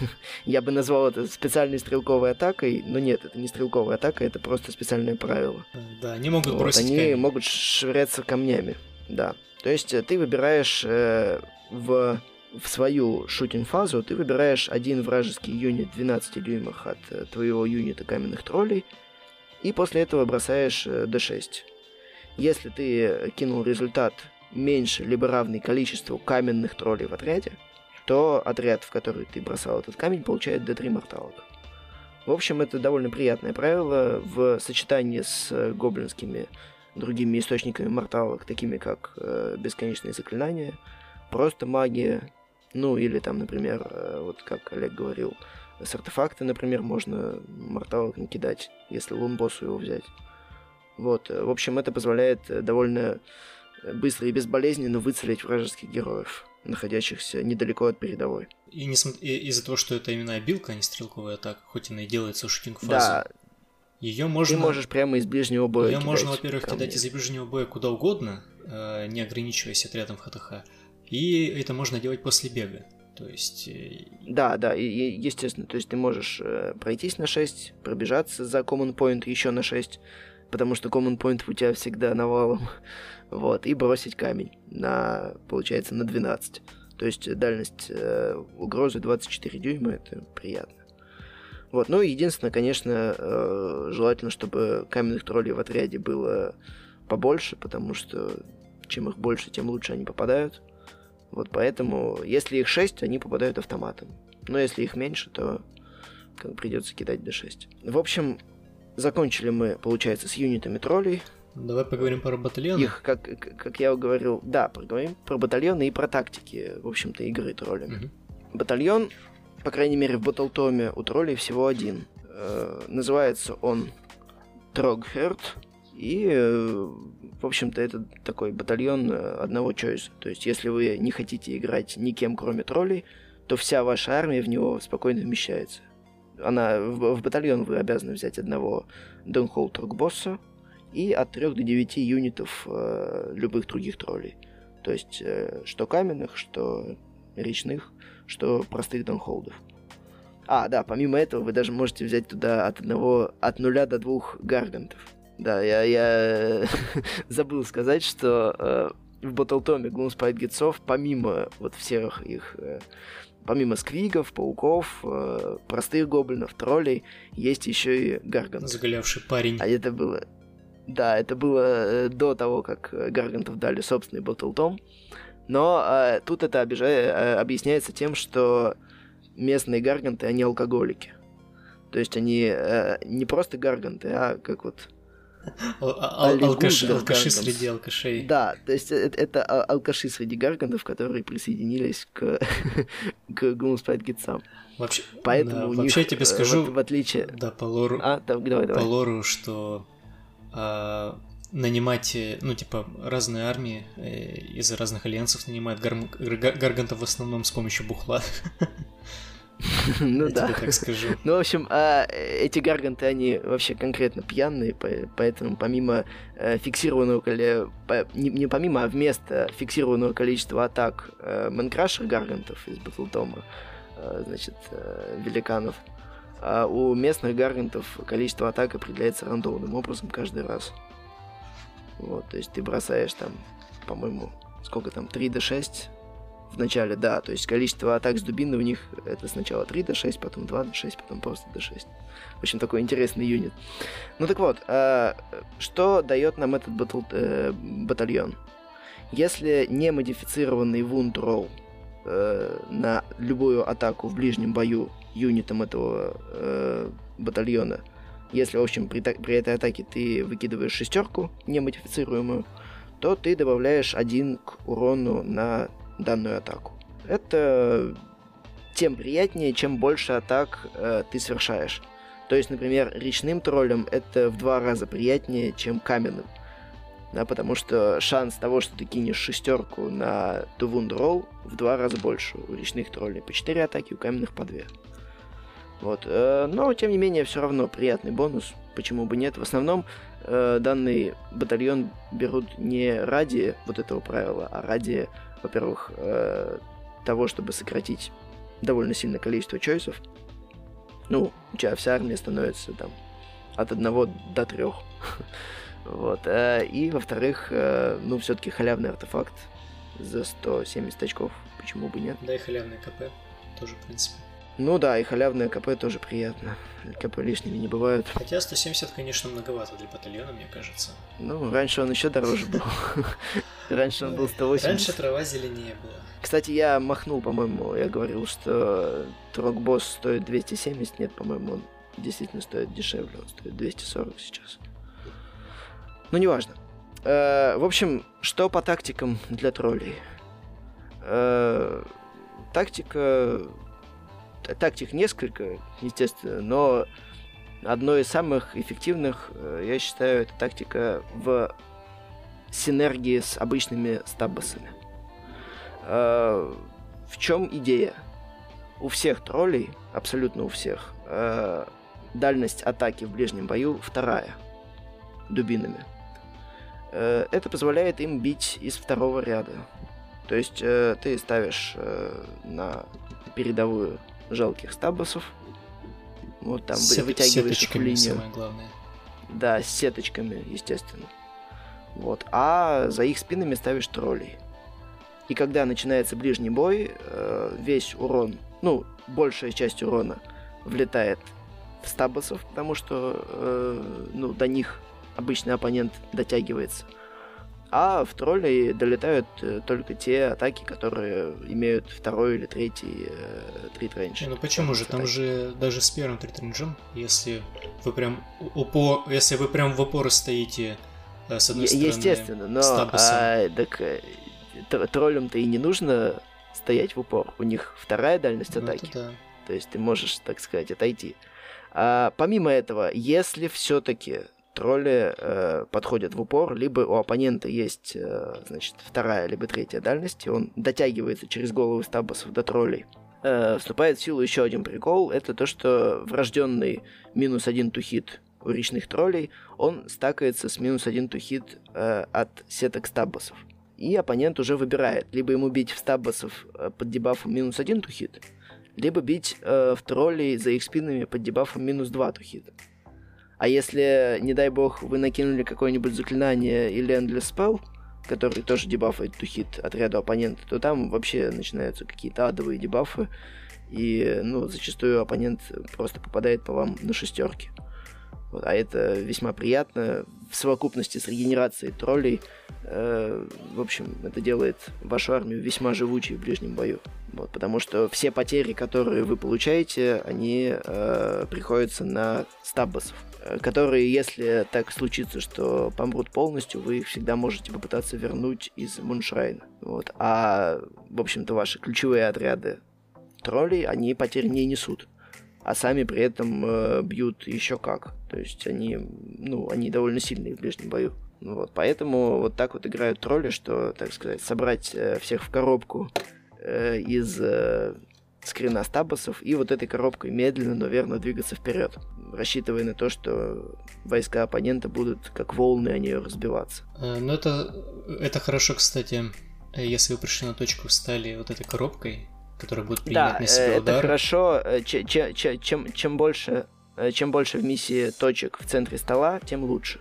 *laughs* Я бы назвал это специальной стрелковой атакой, но нет, это не стрелковая атака, это просто специальное правило. Да, они могут Вот, бросить они камень. могут швыряться камнями, да. То есть э, ты выбираешь э, в, в свою шутинг-фазу, ты выбираешь один вражеский юнит 12 дюймах от э, твоего юнита каменных троллей, и после этого бросаешь э, d6. Если ты кинул результат меньше либо равный количеству каменных троллей в отряде, то отряд, в который ты бросал этот камень, получает D3 морталок. В общем, это довольно приятное правило в сочетании с э, гоблинскими другими источниками морталок, такими как э, бесконечные заклинания, просто магия, ну или там, например, э, вот как Олег говорил, с артефакта, например, можно морталок накидать, если лунбоссу его взять. Вот, э, в общем, это позволяет э, довольно быстро и безболезненно выцелить вражеских героев, находящихся недалеко от передовой. И, не см... и из-за того, что это именно обилка, а не стрелковая атака, хоть она и делается в шутинг-фазе, да. ее можно... Ты можешь прямо из ближнего боя Ее можно, во-первых, кидать из ближнего боя куда угодно, не ограничиваясь отрядом в ХТХ, и это можно делать после бега. То есть... Э, да, да, естественно, то есть ты можешь э, пройтись на 6, пробежаться за common point еще на 6, потому что common point у тебя всегда навалом, *laughs* вот, и бросить камень на, получается, на 12. То есть дальность э, угрозы 24 дюйма, это приятно. Вот, ну единственное, конечно, э, желательно, чтобы каменных троллей в отряде было побольше, потому что чем их больше, тем лучше они попадают. Вот поэтому, если их 6, они попадают автоматом. Но если их меньше, то как придется кидать D6. В общем, закончили мы, получается, с юнитами троллей. Давай поговорим про батальоны. Их, как, как я говорил, да, поговорим про батальоны и про тактики, в общем-то, игры троллями. Угу. Батальон, по крайней мере, в Батлтоме у троллей всего один. Э, называется он Трогхерт. И, э, в общем-то, это такой батальон э, одного чойса. То есть, если вы не хотите играть никем, кроме троллей, то вся ваша армия в него спокойно вмещается. Она, в, в батальон вы обязаны взять одного Донхолл Трогбосса и от 3 до 9 юнитов э, любых других троллей. То есть, э, что каменных, что речных, что простых Донхолдов. А, да, помимо этого вы даже можете взять туда от одного, от нуля до двух гаргантов. Да, я, я *laughs* забыл сказать, что э, в Батлтоме Gloomspite Гитсов, помимо вот всех их, э, помимо сквигов, пауков, э, простых гоблинов, троллей, есть еще и Гаргант. Заголявший парень. А это было... Да, это было э, до того, как Гаргантов дали собственный Батлтом. Но э, тут это обижает, э, объясняется тем, что местные гарганты, они алкоголики. То есть они э, не просто гарганты, а как вот Алкаши, алкаши среди алкашей. Да, то есть это, это алкаши среди гаргантов, которые присоединились к, *laughs* к Gloomspite Гитсам. Вообще, Поэтому да, у вообще них, я тебе скажу, вот, в отличие... Да, по лору, а, там, давай, давай. по лору что а, нанимать, э, ну, типа, разные армии э, из разных альянсов нанимают гар... гаргантов в основном с помощью бухла. *laughs* *laughs* Ну да. так скажу. Ну, в общем, а, эти гарганты, они вообще конкретно пьяные, поэтому помимо э, фиксированного не помимо, а вместо фиксированного количества атак э, Мэнкрашер гаргантов из Батлтома, э, значит, великанов, а у местных гаргантов количество атак определяется рандомным образом каждый раз. Вот, то есть ты бросаешь там, по-моему, сколько там, 3 до 6 в начале, да, то есть количество атак с дубины у них это сначала 3 до 6, потом 2 до 6, потом просто до 6. В общем, такой интересный юнит. Ну так вот, э, что дает нам этот батл, э, батальон? Если не модифицированный вунд ролл э, на любую атаку в ближнем бою юнитом этого э, батальона, если, в общем, при, при этой атаке ты выкидываешь шестерку, немодифицируемую, то ты добавляешь один к урону на данную атаку. Это тем приятнее, чем больше атак э, ты совершаешь. То есть, например, речным троллем это в два раза приятнее, чем каменным. Да, потому что шанс того, что ты кинешь шестерку на Тувунд Ролл, в два раза больше у речных троллей. По 4 атаки, у каменных по 2. Вот. Э, но, тем не менее, все равно приятный бонус. Почему бы нет? В основном э, данный батальон берут не ради вот этого правила, а ради во-первых, э, того, чтобы сократить довольно сильное количество чойсов. Ну, у тебя вся армия становится там от одного до трех. *laughs* вот. Э, и, во-вторых, э, ну, все-таки халявный артефакт за 170 очков. Почему бы нет? Да, и халявный КП тоже, в принципе. Ну да, и халявное КП тоже приятно. КП лишними не бывают. Хотя 170, конечно, многовато для батальона, мне кажется. Ну, раньше он еще дороже был. *laughs* Раньше он был 180. Раньше трава зеленее была. Кстати, я махнул, по-моему, я говорил, что Трокбосс стоит 270. Нет, по-моему, он действительно стоит дешевле. Он стоит 240 сейчас. Ну, неважно. Э, в общем, что по тактикам для троллей? Э, тактика... Тактик несколько, естественно, но одной из самых эффективных, э, я считаю, это тактика в синергии с обычными стаббасами. Э, в чем идея? У всех троллей, абсолютно у всех, э, дальность атаки в ближнем бою вторая дубинами. Это позволяет им бить из второго ряда. То есть ты ставишь на передовую жалких стаббасов, вот там Сет- вытягиваешь их в сеточками линию. самое главное. Да, с сеточками, естественно. Вот. А за их спинами ставишь троллей. И когда начинается ближний бой, э, весь урон, ну, большая часть урона влетает в стаббасов, потому что, э, ну, до них обычный оппонент дотягивается. А в троллей долетают э, только те атаки, которые имеют второй или третий э, трит рейндж. Не, ну почему же? Там Атаки. же даже с первым тритренджем, если вы прям упор, если вы прям в упор стоите э, с одной стороны. Естественно, но а, так, э, тр- троллям-то и не нужно стоять в упор. У них вторая дальность Ну, атаки. да. То есть ты можешь, так сказать, отойти. А, помимо этого, если все-таки тролли э, подходят в упор, либо у оппонента есть, э, значит, вторая либо третья дальность, и он дотягивается через головы стаббасов до троллей, э, вступает в силу еще один прикол. Это то, что врожденный минус один тухит у речных троллей, он стакается с минус один тухит э, от сеток стаббасов. И оппонент уже выбирает, либо ему бить в стаббасов э, под дебафом минус один тухит, либо бить э, в троллей за их спинами под дебафом минус 2 тухит. А если, не дай бог, вы накинули какое-нибудь заклинание или Endless Spell, который тоже дебафает тухит отряду оппонента, то там вообще начинаются какие-то адовые дебафы, и, ну, зачастую оппонент просто попадает по вам на шестерки. А это весьма приятно. В совокупности с регенерацией троллей, э, в общем, это делает вашу армию весьма живучей в ближнем бою. Вот, потому что все потери, которые вы получаете, они э, приходятся на стаббасов, э, которые, если так случится, что помрут полностью, вы их всегда можете попытаться вернуть из Муншрайна. Вот. А, в общем-то, ваши ключевые отряды троллей, они потерь не несут. А сами при этом э, бьют еще как. То есть они, ну, они довольно сильные в ближнем бою. Ну Вот, поэтому вот так вот играют тролли, что, так сказать, собрать э, всех в коробку э, из э, скрина стабосов и вот этой коробкой медленно, но верно двигаться вперед, рассчитывая на то, что войска оппонента будут как волны о нее разбиваться. Э, Ну, это, это хорошо, кстати, э, если вы пришли на точку, встали вот этой коробкой, которая будет принимать Да, на э, себя это удар. хорошо. э, че- че- че- чем, чем больше э, чем больше в миссии точек в центре стола, тем лучше.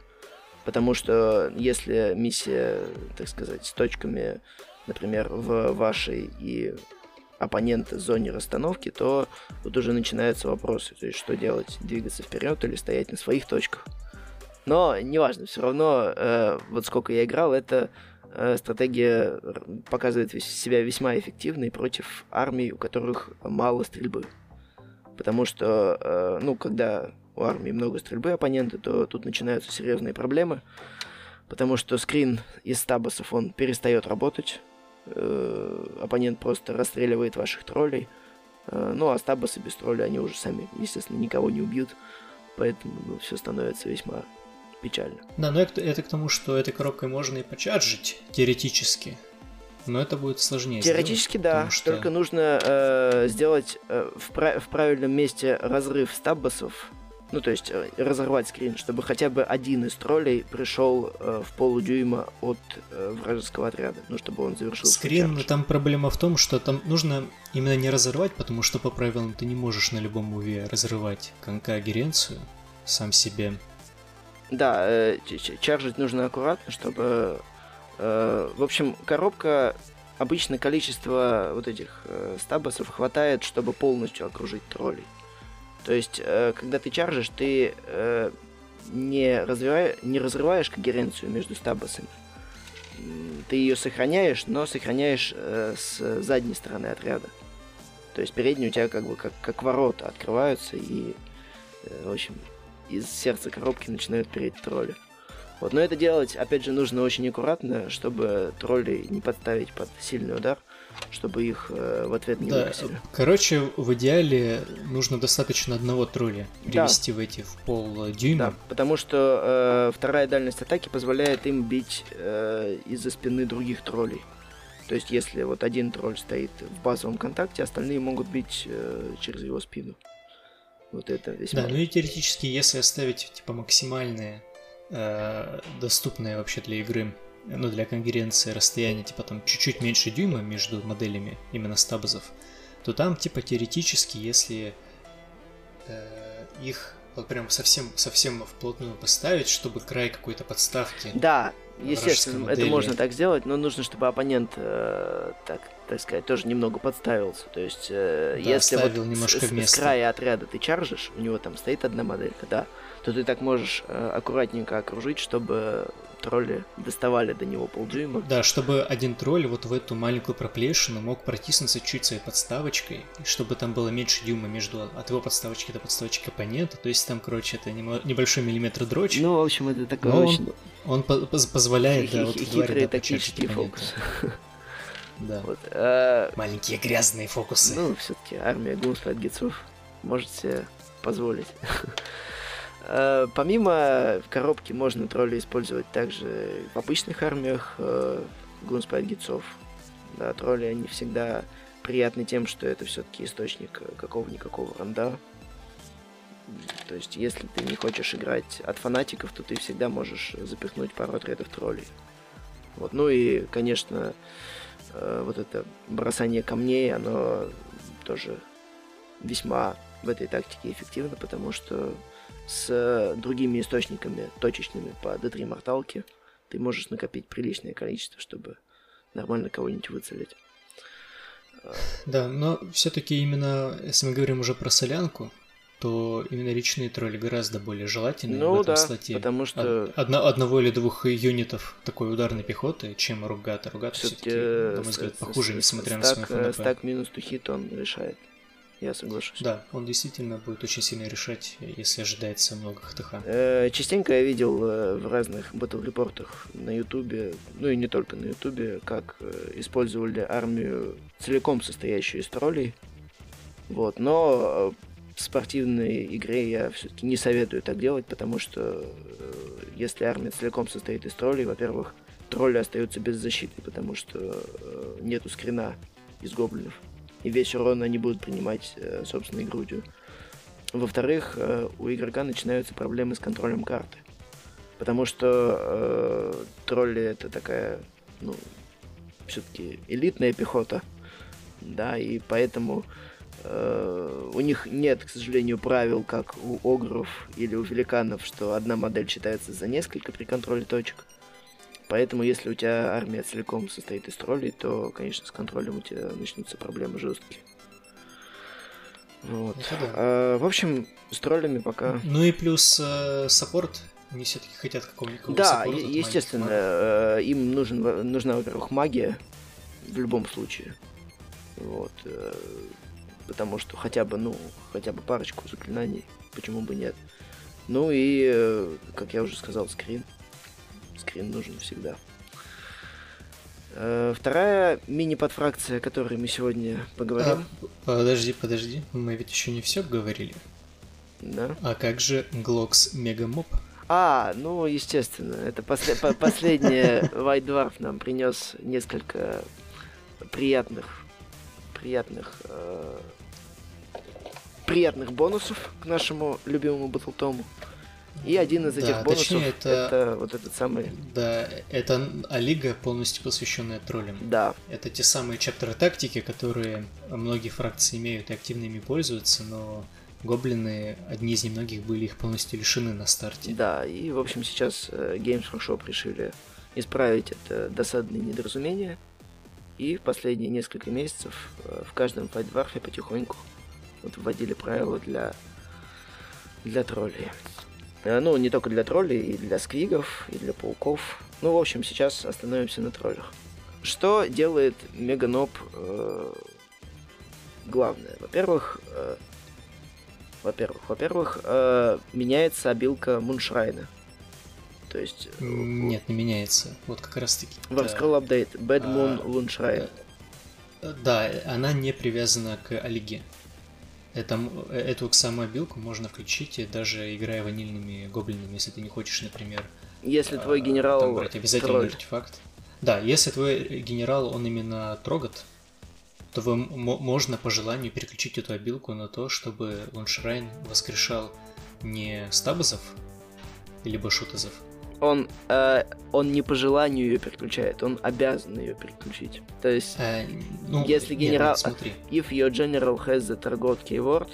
Потому что если миссия, так сказать, с точками, например, в вашей и оппонента зоне расстановки, то тут уже начинаются вопросы. То есть, что делать? Двигаться вперед или стоять на своих точках? Но неважно, все равно, э, вот сколько я играл, эта э, стратегия р- показывает себя весьма эффективной против армий, у которых мало стрельбы. Потому что, э, ну, когда у армии много стрельбы оппонента, то тут начинаются серьезные проблемы. Потому что скрин из стабосов, он перестает работать. Э, оппонент просто расстреливает ваших троллей. Э, ну, а стабосы без тролля, они уже сами, естественно, никого не убьют. Поэтому ну, все становится весьма печально. Да, но это, это к тому, что этой коробкой можно и почаржить, теоретически. Но это будет сложнее. Теоретически, сделать, да. что- Только нужно э, сделать э, в, пра- в правильном месте разрыв стаббасов. Ну, то есть э, разорвать скрин, чтобы хотя бы один из троллей пришел э, в полудюйма от э, вражеского отряда. Ну, чтобы он завершил Скрин, чардж. там проблема в том, что там нужно именно не разорвать, потому что по правилам ты не можешь на любом муве разрывать конкагеренцию сам себе. Да, э, чаржить нужно аккуратно, чтобы... э, в общем, коробка... Обычно количество вот этих э, стабосов хватает, чтобы полностью окружить троллей. То есть, э, когда ты чаржишь, ты э, не, развивая- не разрываешь когеренцию между стабосами, ты ее сохраняешь, но сохраняешь э, с задней стороны отряда. То есть передние у тебя как бы как, как ворота открываются, и, э, в общем, из сердца коробки начинают переть тролли. Вот, но это делать, опять же, нужно очень аккуратно, чтобы тролли не подставить под сильный удар, чтобы их э, в ответ не да, выбросили. Короче, в идеале нужно достаточно одного тролля привести да. в эти в пол дюйма. Да, потому что э, вторая дальность атаки позволяет им бить э, из-за спины других троллей. То есть, если вот один тролль стоит в базовом контакте, остальные могут бить э, через его спину. Вот это весьма... Да, ну и теоретически, если оставить типа максимальное э, доступное вообще для игры, ну для конкуренции расстояние типа там чуть-чуть меньше дюйма между моделями именно стабзов, то там типа теоретически, если э, их вот прям совсем совсем вплотную поставить, чтобы край какой-то подставки. Да, Естественно, это можно так сделать, но нужно, чтобы оппонент, э, так, так сказать, тоже немного подставился. То есть, э, да, если вот немножко с, с края отряда ты чаржишь, у него там стоит одна моделька, да, то ты так можешь э, аккуратненько окружить, чтобы тролли доставали до него полдюйма. Да, чтобы один тролль вот в эту маленькую проплешину мог протиснуться чуть своей подставочкой, чтобы там было меньше дюйма между от его подставочки до подставочки оппонента. То есть там, короче, это небольшой миллиметр дрочь. Ну, в общем, это такое очень... Он, он позволяет, да, вот Хитрые тактические фокусы. *laughs* Да. Вот, а... Маленькие грязные фокусы. Ну, все-таки армия гумспайт гитцов может себе позволить. Э, помимо коробки можно тролли использовать также в обычных армиях э, гунспайт гитцов. Да, тролли, они всегда приятны тем, что это все-таки источник какого-никакого ранда. То есть, если ты не хочешь играть от фанатиков, то ты всегда можешь запихнуть пару отрядов троллей. Вот. Ну и, конечно, э, вот это бросание камней, оно тоже весьма в этой тактике эффективно, потому что с другими источниками точечными по D3 морталке ты можешь накопить приличное количество, чтобы нормально кого-нибудь выцелить. Да, но все-таки именно, если мы говорим уже про солянку, то именно речные тролли гораздо более желательны ну, в этом да, слоте. потому что... Одно, одного или двух юнитов такой ударной пехоты, чем Ругата. Ругата все-таки, на мой взгляд, похуже, несмотря стак, на свой Стак минус тухит он решает я соглашусь. Да, он действительно будет очень сильно решать, если ожидается много ХТХ. Э, частенько я видел э, в разных батл-репортах на Ютубе, ну и не только на Ютубе, как э, использовали армию целиком состоящую из троллей. Вот, но в спортивной игре я все-таки не советую так делать, потому что если армия целиком состоит из троллей, во-первых, тролли остаются без защиты, потому что нету скрина из гоблинов и весь урон они будут принимать э, собственной грудью. Во-вторых, э, у игрока начинаются проблемы с контролем карты. Потому что э, тролли это такая, ну, все-таки элитная пехота. Да, и поэтому э, у них нет, к сожалению, правил, как у огров или у великанов, что одна модель считается за несколько при контроле точек. Поэтому, если у тебя армия целиком состоит из троллей, то, конечно, с контролем у тебя начнутся проблемы жесткие. Вот. Да. А, в общем, с троллями пока. Ну и плюс э, саппорт. Они все-таки хотят какого-нибудь Да, саппорта, естественно, э, им нужен, нужна, во-первых, магия в любом случае. Вот. Потому что хотя бы, ну, хотя бы парочку заклинаний, почему бы нет. Ну и, э, как я уже сказал, скрин скрин нужен всегда. Э, вторая мини-подфракция, о которой мы сегодня поговорим. А, подожди, подожди, мы ведь еще не все говорили. Да. А как же Глокс Мегамоб? А, ну, естественно, это после, по, последнее *laughs* White Dwarf нам принес несколько приятных, приятных, э, приятных бонусов к нашему любимому Батлтому. И один из этих да, бонусов точнее, это, это вот этот самый... Да, это Алига, полностью посвященная троллям. Да. Это те самые чаптеры тактики, которые многие фракции имеют и активно ими пользуются, но гоблины, одни из немногих, были их полностью лишены на старте. Да, и, в общем, сейчас э, Games Workshop решили исправить это досадное недоразумение. И в последние несколько месяцев э, в каждом файтварфе потихоньку вот вводили правила для, для троллей. Э, ну, не только для троллей, и для сквигов, и для пауков. Ну, в общем, сейчас остановимся на троллях. Что делает Меганоб э, главное? Во-первых, э, во-первых, во-первых, э, меняется обилка Муншрайна. То есть... Э, Нет, не меняется. Вот как раз таки. В Scroll Update Bad Moon а, Moonshine. Э, да, она не привязана к Олиге. Это, эту самую обилку можно включить, даже играя ванильными гоблинами, если ты не хочешь, например... Если твой а, генерал... Там брать обязательно тролль. артефакт. Да, если твой генерал, он именно трогат, то вы можно по желанию переключить эту обилку на то, чтобы Луншрайн воскрешал не стабазов, либо шутазов, он, э, он не по желанию ее переключает, он обязан ее переключить. То есть, э, ну, если генерал... Нет, смотри. If your general has the target keyword,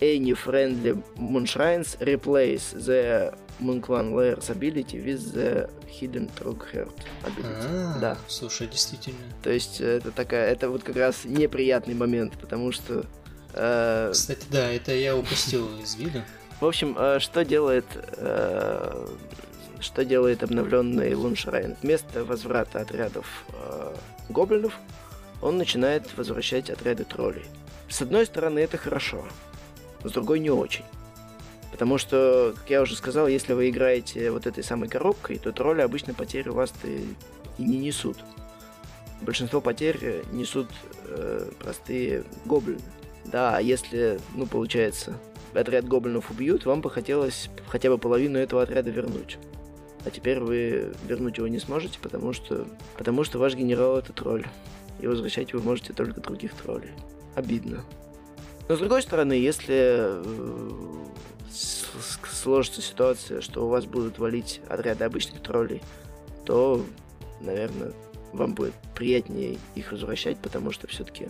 any friendly moonshrines replace the Moonclan Layers ability with the Hidden Trugheart ability. А, да. Слушай, действительно. То есть это такая, это вот как раз неприятный момент, потому что... Э... Кстати, да, это я упустил из вида. В общем, э, что делает э, что делает обновленный Луншрайн? Вместо возврата отрядов э, гоблинов, он начинает возвращать отряды троллей. С одной стороны, это хорошо, с другой не очень. Потому что, как я уже сказал, если вы играете вот этой самой коробкой, то тролли обычно потери у вас и, не несут. Большинство потерь несут э, простые гоблины. Да, а если, ну, получается, отряд гоблинов убьют, вам бы хотелось хотя бы половину этого отряда вернуть а теперь вы вернуть его не сможете, потому что, потому что ваш генерал это тролль. И возвращать вы можете только других троллей. Обидно. Но с другой стороны, если э, сложится ситуация, что у вас будут валить отряды обычных троллей, то, наверное, вам будет приятнее их возвращать, потому что все-таки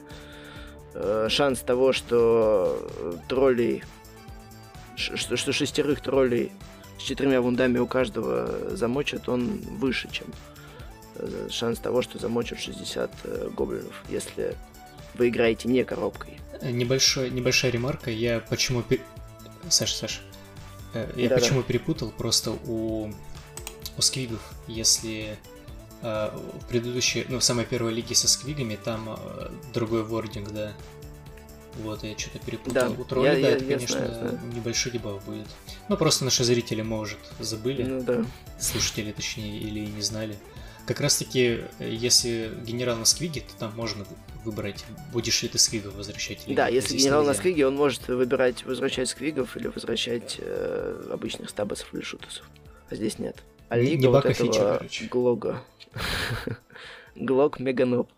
э, шанс того, что троллей, что, что шестерых троллей с четырьмя вундами у каждого замочат, он выше, чем э, шанс того, что замочат 60 э, гоблинов, если вы играете не коробкой. Небольшой, небольшая ремарка. Я почему... Саша, Саша. Э, я да, почему перепутал? Просто у, у сквигов, если э, в предыдущей, ну, в самой первой лиге со сквигами, там э, другой вординг, да, вот, я что-то перепутал. Да, У тролля, я, да, я, это, я конечно, знаю, знаю. небольшой дебаф будет. Ну, просто наши зрители, может, забыли. Ну, да. Слушатели, точнее, или не знали. Как раз-таки, если генерал на сквиге, то там можно выбрать, будешь ли ты сквигов возвращать или Да, если генерал нельзя. на сквиге, он может выбирать возвращать сквигов или возвращать э, обычных стабасов или шутусов. А здесь нет. А не, не вот этого фича, короче. Глога. *laughs* Глок Меганоп.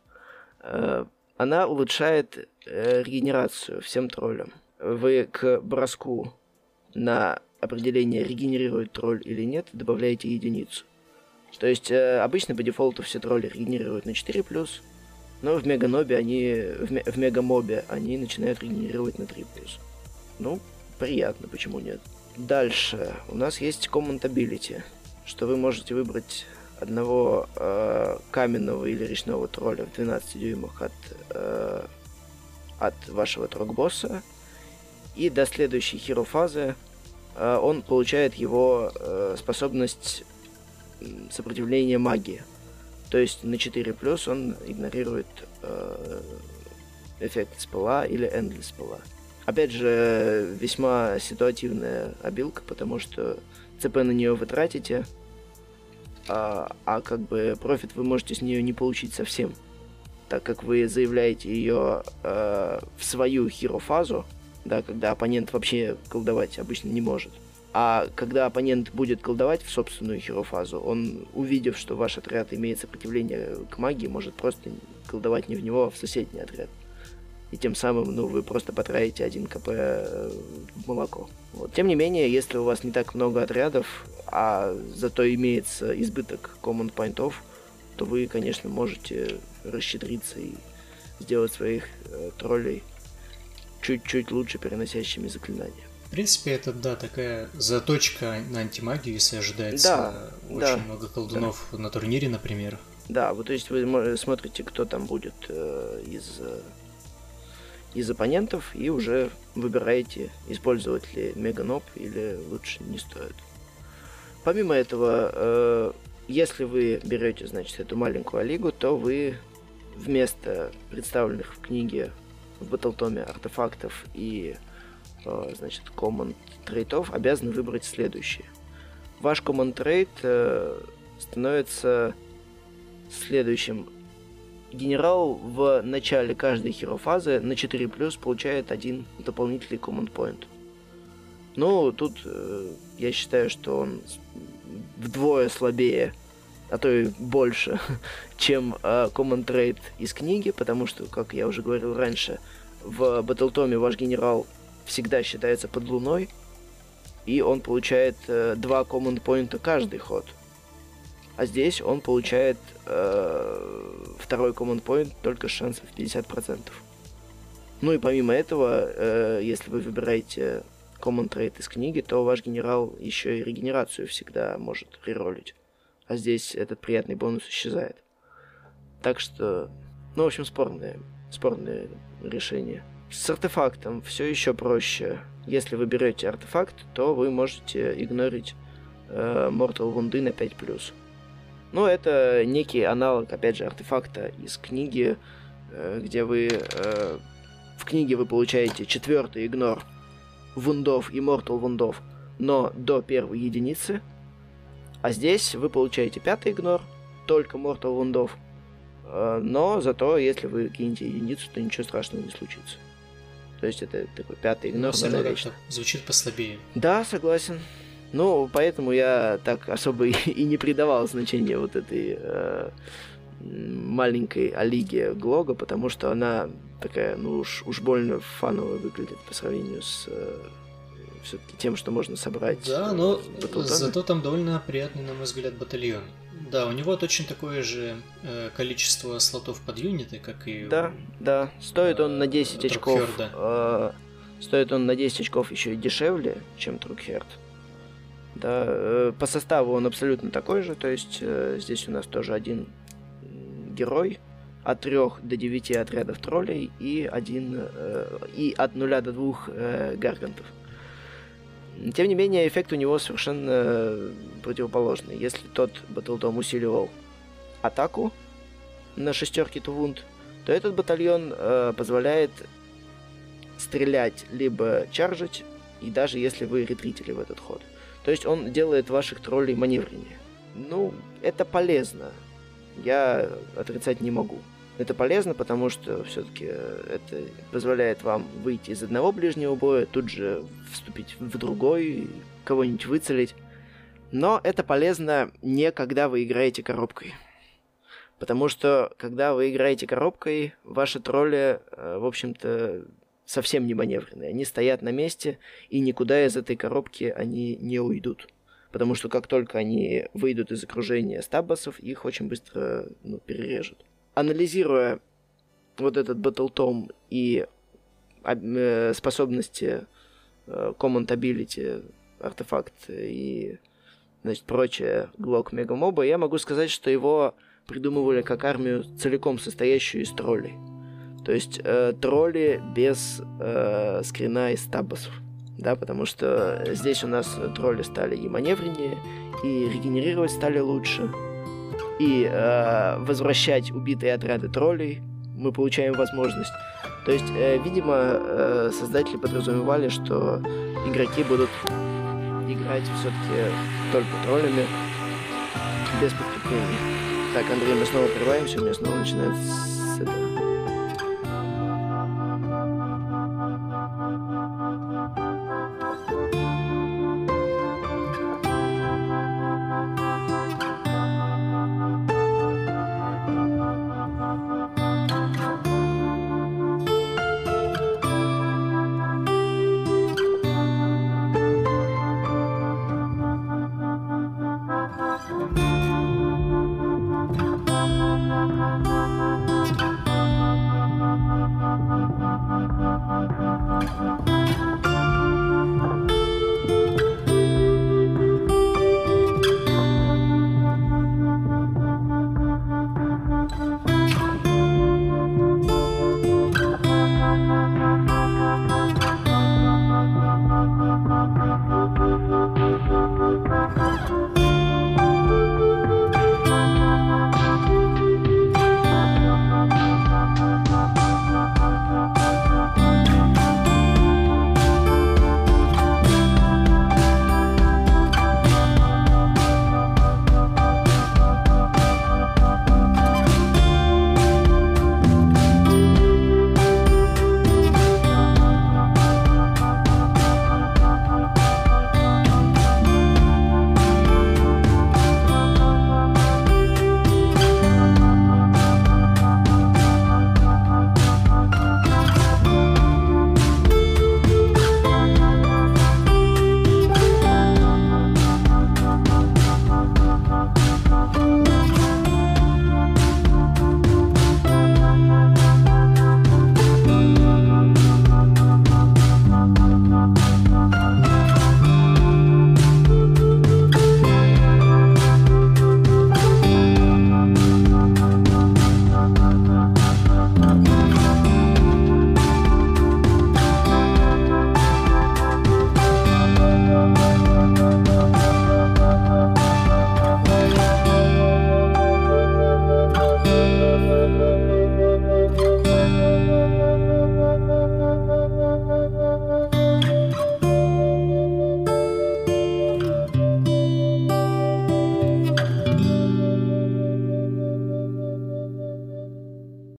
Она улучшает э, регенерацию всем троллям. Вы к броску на определение регенерирует тролль или нет, добавляете единицу. То есть э, обычно по дефолту все тролли регенерируют на 4+, но в Меганобе они, в, в Мегамобе они начинают регенерировать на 3+. Ну, приятно, почему нет. Дальше у нас есть Common Ability, что вы можете выбрать одного э, каменного или речного тролля в 12 дюймах от, э, от вашего Troggboss а. И до следующей hero фазы э, он получает его э, способность сопротивления магии. То есть на 4 плюс он игнорирует э, эффект spell а или endless spell а. Опять же, весьма ситуативная абилка, потому что CP на нее вы тратите, а, а как бы профит вы можете с нее не получить совсем, так как вы заявляете ее э, в свою хиро-фазу, да, когда оппонент вообще колдовать обычно не может. А когда оппонент будет колдовать в собственную хиро-фазу, он, увидев, что ваш отряд имеет сопротивление к магии, может просто колдовать не в него, а в соседний отряд. И тем самым, ну, вы просто потратите один КП э, в молоко. Вот. Тем не менее, если у вас не так много отрядов, а зато имеется избыток command поинтов, то вы, конечно, можете расщедриться и сделать своих э, троллей чуть-чуть лучше переносящими заклинания. В принципе, это, да, такая заточка на антимагию, если ожидается да, очень да, много колдунов да. на турнире, например. Да, вот то есть вы смотрите, кто там будет э, из, э, из оппонентов, и уже выбираете, использовать ли меганоп или лучше не стоит. помимо этого, э, если вы берете, значит, эту маленькую Алигу, то вы вместо представленных в книге в Батлтоме артефактов и, э, значит, команд трейтов обязаны выбрать следующие. Ваш команд трейд э, становится следующим. Генерал в начале каждой херофазы на 4 плюс получает один дополнительный команд point. Ну, тут э, я считаю, что он вдвое слабее, а то и больше, *laughs* чем э, Common Trade из книги, потому что, как я уже говорил раньше, в Батлтоме ваш генерал всегда считается под луной, и он получает э, два Command Point каждый ход. А здесь он получает э, второй Command Point только с шансов 50%. Ну и помимо этого, э, если вы выбираете Common Trade из книги, то ваш генерал еще и регенерацию всегда может реролить. А здесь этот приятный бонус исчезает. Так что, ну, в общем, спорное, спорное решение. С артефактом все еще проще. Если вы берете артефакт, то вы можете игнорить э, Mortal Wound на 5+. Ну, это некий аналог, опять же, артефакта из книги, э, где вы... Э, в книге вы получаете четвертый игнор вундов и Mortal вундов, но до первой единицы. А здесь вы получаете пятый игнор, только Mortal вундов. Э, но зато, если вы кинете единицу, то ничего страшного не случится. То есть это такой пятый игнор. Но все звучит послабее. Да, согласен. Ну, поэтому я так особо *laughs* и, не придавал значения вот этой э, маленькой Алиге Глога, потому что она такая, ну уж, уж больно фаново выглядит по сравнению с э, все-таки тем, что можно собрать. Да, но зато там довольно приятный, на мой взгляд, батальон. Да, у него точно такое же э, количество слотов под юниты, как и Да, у, да. Стоит он на 10 очков. Э, стоит он на 10 очков еще и дешевле, чем Трукхерд. Да, э, по составу он абсолютно такой же, то есть э, здесь у нас тоже один герой, от 3 до 9 отрядов троллей и, один, э, и от 0 до 2 э, гаргантов. Тем не менее, эффект у него совершенно противоположный. Если тот Батлдом усиливал атаку на шестерке Тувунд, то этот батальон позволяет стрелять либо чаржить, и даже если вы ретритили в этот ход. То есть он делает ваших троллей маневреннее. Ну, это полезно. Я отрицать не могу. Это полезно, потому что все-таки э, это позволяет вам выйти из одного ближнего боя, тут же вступить в другой, кого-нибудь выцелить. Но это полезно не когда вы играете коробкой. Потому что, когда вы играете коробкой, ваши тролли, э, в общем-то, совсем не маневренные. Они стоят на месте, и никуда из этой коробки они не уйдут. Потому что как только они выйдут из окружения стаббасов, их очень быстро ну, перережут анализируя вот этот Tom и э, способности э, Command Ability, артефакт и значит, прочее Глок Мегамоба, я могу сказать, что его придумывали как армию, целиком состоящую из троллей. То есть э, тролли без э, скрина и стаббасов. Да, потому что здесь у нас тролли стали и маневреннее, и регенерировать стали лучше, и э, возвращать убитые отряды троллей, мы получаем возможность. То есть, э, видимо, э, создатели подразумевали, что игроки будут играть все-таки только троллями без подкрепления. Так, Андрей, мы снова прерываемся, у меня снова начинается с этого.